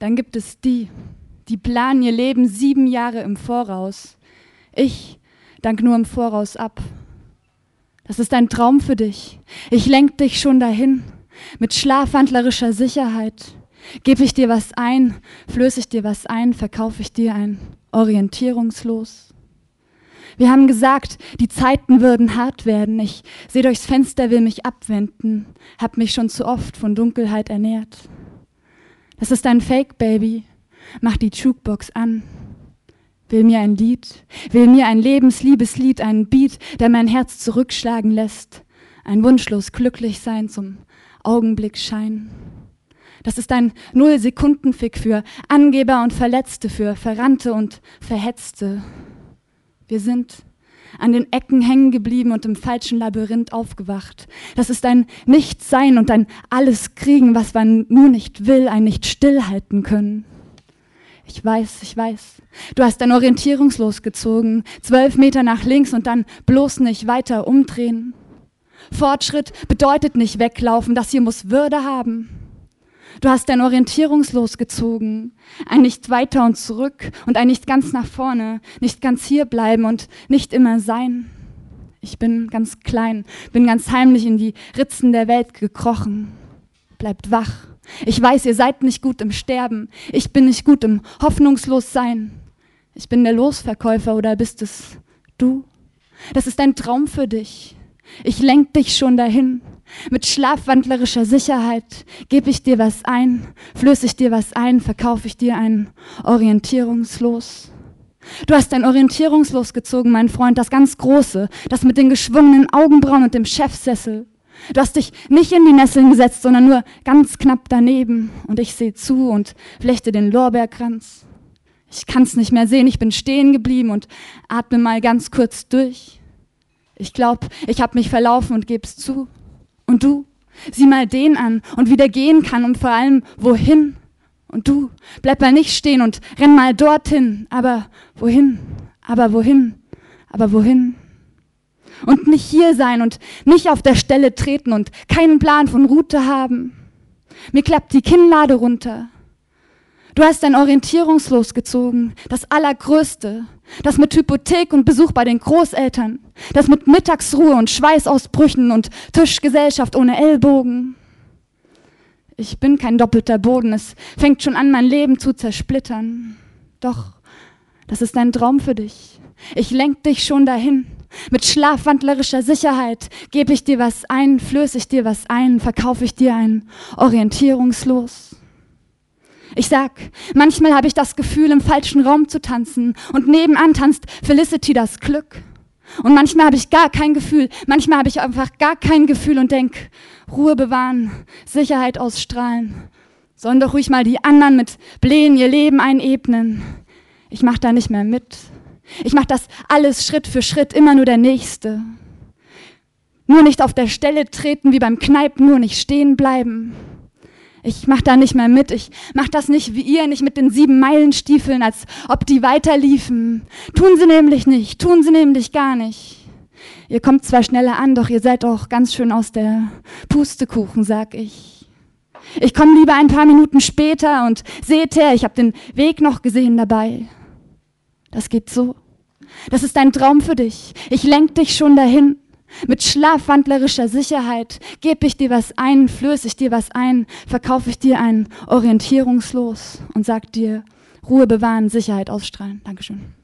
Dann gibt es die, die planen ihr Leben sieben Jahre im Voraus. Ich dank nur im Voraus ab. Das ist ein Traum für dich. Ich lenk dich schon dahin. Mit schlafwandlerischer Sicherheit. Geb ich dir was ein, flöße ich dir was ein, verkaufe ich dir ein orientierungslos. Wir haben gesagt, die Zeiten würden hart werden. Ich sehe durchs Fenster, will mich abwenden, hab mich schon zu oft von Dunkelheit ernährt. Das ist ein Fake, Baby. Mach die Jukebox an. Will mir ein Lied, will mir ein lebensliebes Lied, einen Beat, der mein Herz zurückschlagen lässt. Ein wunschlos glücklich sein zum Augenblick Schein. Das ist ein Null-Sekunden-Fick für Angeber und Verletzte, für Verrannte und Verhetzte. Wir sind an den Ecken hängen geblieben und im falschen Labyrinth aufgewacht. Das ist ein Nichtsein und ein Alles kriegen, was man nur nicht will, ein nicht stillhalten können. Ich weiß, ich weiß. Du hast dein Orientierungslos gezogen, zwölf Meter nach links und dann bloß nicht weiter umdrehen. Fortschritt bedeutet nicht weglaufen, das hier muss Würde haben. Du hast dein Orientierungslos gezogen, ein nicht weiter und zurück und ein nicht ganz nach vorne, nicht ganz hier bleiben und nicht immer sein. Ich bin ganz klein, bin ganz heimlich in die Ritzen der Welt gekrochen. Bleibt wach. Ich weiß, ihr seid nicht gut im Sterben. Ich bin nicht gut im Hoffnungslossein. Ich bin der Losverkäufer oder bist es du? Das ist ein Traum für dich. Ich lenk dich schon dahin. Mit schlafwandlerischer Sicherheit gebe ich dir was ein, flöße ich dir was ein, verkaufe ich dir ein Orientierungslos. Du hast ein Orientierungslos gezogen, mein Freund, das ganz große, das mit den geschwungenen Augenbrauen und dem Chefsessel. Du hast dich nicht in die Nesseln gesetzt, sondern nur ganz knapp daneben. Und ich sehe zu und flechte den Lorbeerkranz. Ich kann's nicht mehr sehen, ich bin stehen geblieben und atme mal ganz kurz durch. Ich glaub, ich hab mich verlaufen und geb's zu. Und du, sieh mal den an und wie der gehen kann und vor allem wohin. Und du, bleib mal nicht stehen und renn mal dorthin. Aber wohin? Aber wohin? Aber wohin? Und nicht hier sein und nicht auf der Stelle treten und keinen Plan von Route haben. Mir klappt die Kinnlade runter. Du hast dein Orientierungslos gezogen, das Allergrößte, das mit Hypothek und Besuch bei den Großeltern, das mit Mittagsruhe und Schweißausbrüchen und Tischgesellschaft ohne Ellbogen. Ich bin kein doppelter Boden, es fängt schon an, mein Leben zu zersplittern. Doch, das ist ein Traum für dich. Ich lenk dich schon dahin. Mit schlafwandlerischer Sicherheit gebe ich dir was ein, flöße ich dir was ein, verkaufe ich dir ein, orientierungslos. Ich sag, manchmal habe ich das Gefühl, im falschen Raum zu tanzen und nebenan tanzt Felicity das Glück. Und manchmal habe ich gar kein Gefühl, manchmal habe ich einfach gar kein Gefühl und denk, Ruhe bewahren, Sicherheit ausstrahlen. Sollen doch ruhig mal die anderen mit Blähen ihr Leben einebnen. Ich mach da nicht mehr mit. Ich mach das alles Schritt für Schritt, immer nur der Nächste. Nur nicht auf der Stelle treten wie beim Kneipen, nur nicht stehen bleiben. Ich mach da nicht mehr mit. Ich mach das nicht wie ihr, nicht mit den sieben Meilenstiefeln, als ob die weiterliefen. Tun sie nämlich nicht, tun sie nämlich gar nicht. Ihr kommt zwar schneller an, doch ihr seid auch ganz schön aus der Pustekuchen, sag ich. Ich komme lieber ein paar Minuten später und seht her, ich hab den Weg noch gesehen dabei. Das geht so. Das ist ein Traum für dich. Ich lenk dich schon dahin. Mit schlafwandlerischer Sicherheit gebe ich dir was ein, flöße ich dir was ein, verkaufe ich dir ein orientierungslos und sag dir Ruhe bewahren, Sicherheit ausstrahlen. Dankeschön.